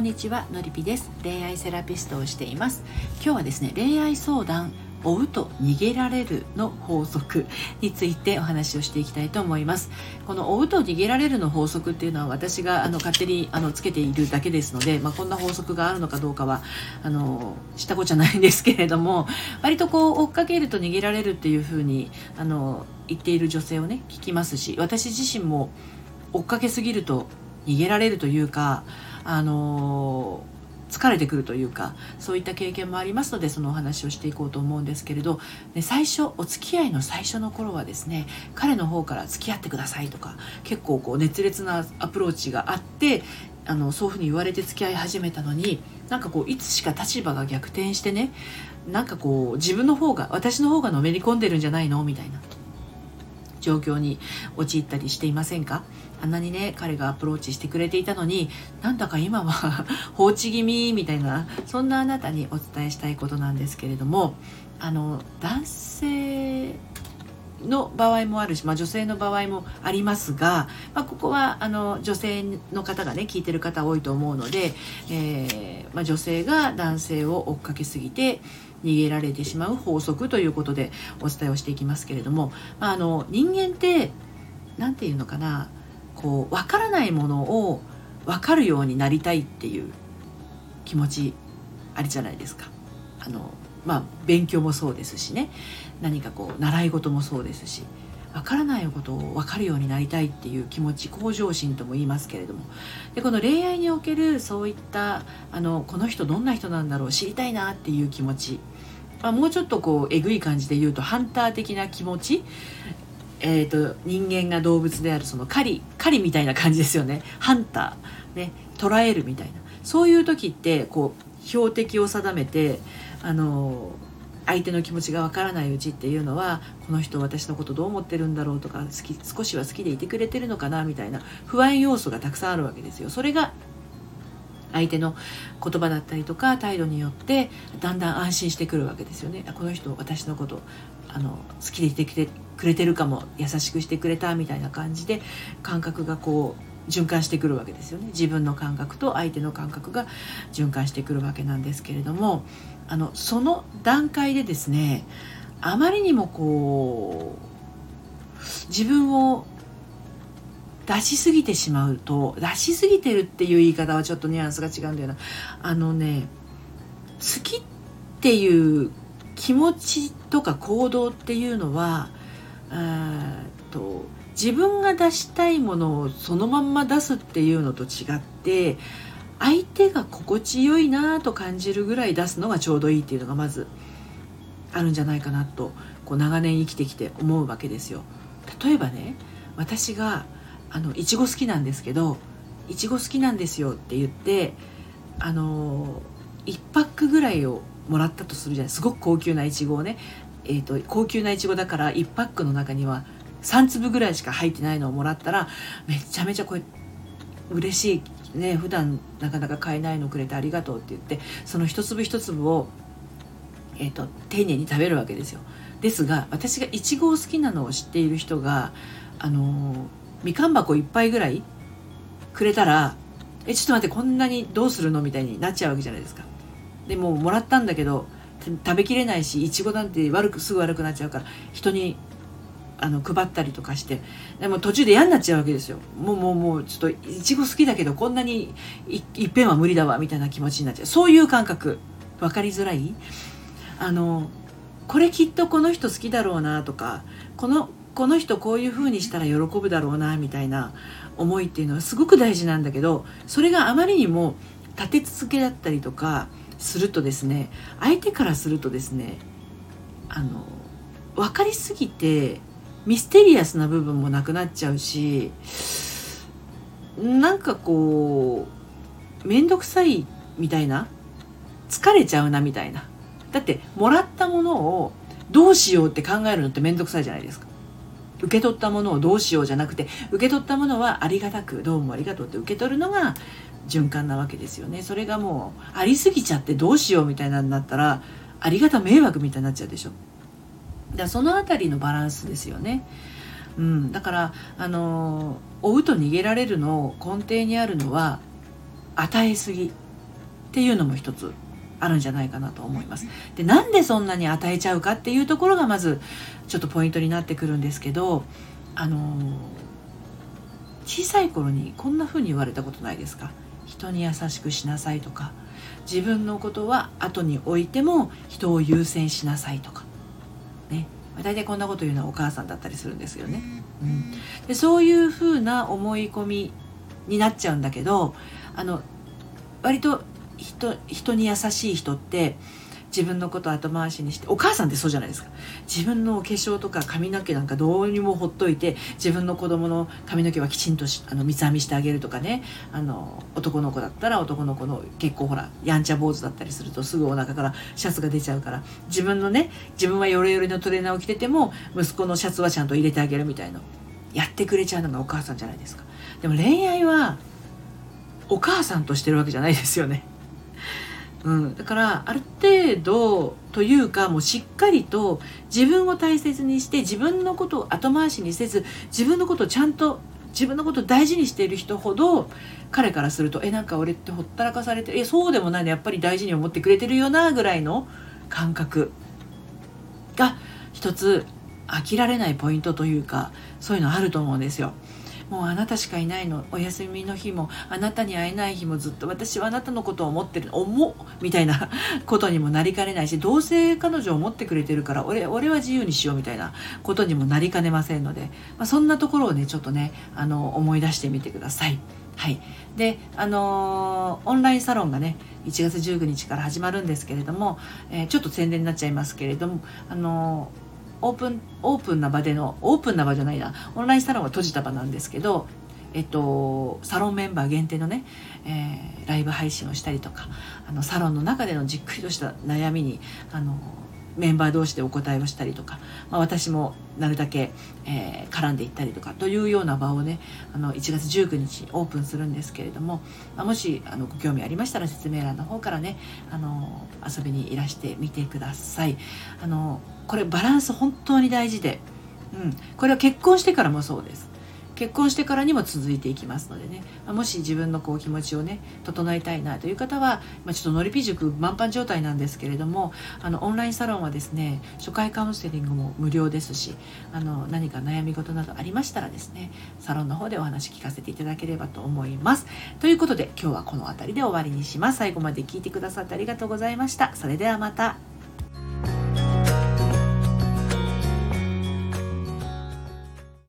んにちはのりぴです。恋愛セラピストをしています。今日はですね恋愛相談追うと逃げられるの法則についてお話をしていきたいと思います。この追うと逃げられるの法則っていうのは私があの勝手にあのつけているだけですので、まあ、こんな法則があるのかどうかはあのしたことじゃないんですけれども 割とこう追っかけると逃げられるっていうふうにあの言っている女性をね聞きますし私自身も追っかけすぎると逃げられるというかあの疲れてくるというかそういった経験もありますのでそのお話をしていこうと思うんですけれど、ね、最初お付き合いの最初の頃はですね彼の方から付き合ってくださいとか結構こう熱烈なアプローチがあってあのそういうふうに言われて付き合い始めたのになんかこういつしか立場が逆転してねなんかこう自分の方が私の方がのめり込んでるんじゃないの？みたいな。状況に陥ったりしていませんか？あんなにね彼がアプローチしてくれていたのになんだか今は 放置気味みたいなそんなあなたにお伝えしたいことなんですけれどもあの男性の場合もあるし、まあ、女性の場合もありますが、まあ、ここはあの女性の方がね聞いてる方多いと思うので、えー、まあ、女性が男性を追っかけすぎて逃げられてしまう法則ということでお伝えをしていきますけれども、まあ、あの人間って何て言うのかなこう分からないものを分かるようになりたいっていう気持ちありじゃないですか。あのまあ、勉強もそうですしね何かこう習い事もそうですし分からないことを分かるようになりたいっていう気持ち向上心とも言いますけれども。でこの恋愛におけるそういったあのこの人どんな人なんだろう知りたいなっていう気持ち、まあ、もうちょっとこうえぐい感じで言うとハンター的な気持ち。えーと、人間が動物であるその狩り狩りみたいな感じですよね。ハンター、ね、捕らえるみたいな。そういう時ってこう標的を定めてあの相手の気持ちがわからないうちっていうのはこの人私のことどう思ってるんだろうとか好き少しは好きでいてくれてるのかなみたいな不安要素がたくさんあるわけですよ。それが相手の言葉だったりとか態度によってだんだん安心してくるわけですよね。この人私のことあの好きでいてくれてるかも優しくしてくれたみたいな感じで感覚がこう循環してくるわけですよね。自分の感覚と相手の感覚が循環してくるわけなんですけれどもあのその段階でですねあまりにもこう自分を出しすぎてしまうと出しすぎてるっていう言い方はちょっとニュアンスが違うんだよな。あのね好きっていう気持ちとか行動っていうのはえっと自分が出したいものをそのまんま出すっていうのと違って相手が心地よいなと感じるぐらい出すのがちょうどいいっていうのがまずあるんじゃないかなとこう長年生きてきて思うわけですよ。例えばね私があのいちご好きなんですけどいちご好きなんですよって言ってあの1パックぐらいをもらったとするじゃないすごく高級ないちごをね、えーと、高級ないちごだから1パックの中には3粒ぐらいしか入ってないのをもらったらめちゃめちゃこれ嬉しいね普段なかなか買えないのくれてありがとうって言ってその一粒一粒を、えーと、丁寧に食べるわけですよ。ですが私がいちごを好きなのを知っている人があのみかん箱1杯ぐらいくれたら「えちょっと待ってこんなにどうするの?」みたいになっちゃうわけじゃないですか。でももらったんだけど食べきれないしいちごなんて悪くすぐ悪くなっちゃうから人にあの配ったりとかしてでも途中で嫌になっちゃうわけですよ。もうもうもうちょっといちご好きだけどこんなにいっぺんは無理だわみたいな気持ちになっちゃう。そういう感覚。分かりづらい？あのこれきっとこの人好きだろうなとかこのこの人こういう風にしたら喜ぶだろうなみたいな思いっていうのはすごく大事なんだけどそれがあまりにも立て続けだったりとかするとですね相手からするとですねあの分かりすぎてミステリアスな部分もなくなっちゃうしなんかこう面倒くさいみたいな疲れちゃうなみたいな。だってもらったものをどうしようって考えるのって面倒くさいじゃないですか。受け取ったものをどうしようじゃなくて受け取ったものはありがたくどうもありがとうって受け取るのが循環なわけですよね。それがもうありすぎちゃってどうしようみたいなになったらありがた迷惑みたいになっちゃうでしょ。だその辺りのバランスですよね。うん、だからあの追うと逃げられるの根底にあるのは与えすぎっていうのも一つあるんじゃないかなと思います。でなんでそんなに与えちゃうかっていうところがまずちょっとポイントになってくるんですけどあの小さい頃にこんな風に言われたことないですか？人に優しくしなさいとか。自分のことは後に置いても人を優先しなさいとか。大体こんなこと言うのはお母さんだったりするんですよね。うん、でそういうふうな思い込みになっちゃうんだけどあの割と人人に優しい人って自分のこと後回しにしてお母さんってそうじゃないですか。自分のお化粧とか髪の毛なんかどうにもほっといて自分の子供の髪の毛はきちんとあの三つ編みしてあげるとかね。あの男の子だったら男の子の結構ほらやんちゃ坊主だったりするとすぐお腹からシャツが出ちゃうから自分のね自分はヨレヨレのトレーナーを着てても息子のシャツはちゃんと入れてあげるみたいなやってくれちゃうのがお母さんじゃないですか。でも恋愛はお母さんとしてるわけじゃないですよね。うん、だからある程度というかもうしっかりと自分を大切にして自分のことを後回しにせず自分のことをちゃんと自分のことを大事にしている人ほど彼からするとえなんか俺ってほったらかされてえそうでもないの？やっぱり大事に思ってくれてるよなぐらいの感覚が一つ飽きられないポイントというかそういうのあると思うんですよ。もうあなたしかいないの。お休みの日もあなたに会えない日もずっと私はあなたのことを思ってる思う。みたいな ことにもなりかねないしどうせ彼女を思ってくれてるから俺俺は自由にしようみたいなことにもなりかねませんので、まあ、そんなところをねちょっとねあの思い出してみてください。はい、であのー、オンラインサロンがね1月19日から始まるんですけれども、えー、ちょっと宣伝になっちゃいますけれども、あのーオープンオープンな場でのオープンな場じゃないな。オンラインサロンは閉じた場なんですけどえっと、サロンメンバー限定のね、えー、ライブ配信をしたりとかあのサロンの中でのじっくりとした悩みにあのメンバー同士でお答えをしたりとか、まあ、私もなるだけ、えー、絡んでいったりとかというような場をねあの1月19日オープンするんですけれども、まあ、もしあのご興味ありましたら説明欄の方からねあの遊びにいらしてみてください。あのこれバランス本当に大事で、うん、これは結婚してからもそうです。結婚してからにも続いていきますのでね、まもし自分のこう気持ちをね整えたいなという方は、ま、ちょっとのりぴ塾満帆状態なんですけれどもあのオンラインサロンはですね初回カウンセリングも無料ですしあの何か悩み事などありましたらですねサロンの方でお話聞かせていただければと思います。ということで今日はこの辺りで終わりにします。最後まで聞いてくださってありがとうございました。それではまた。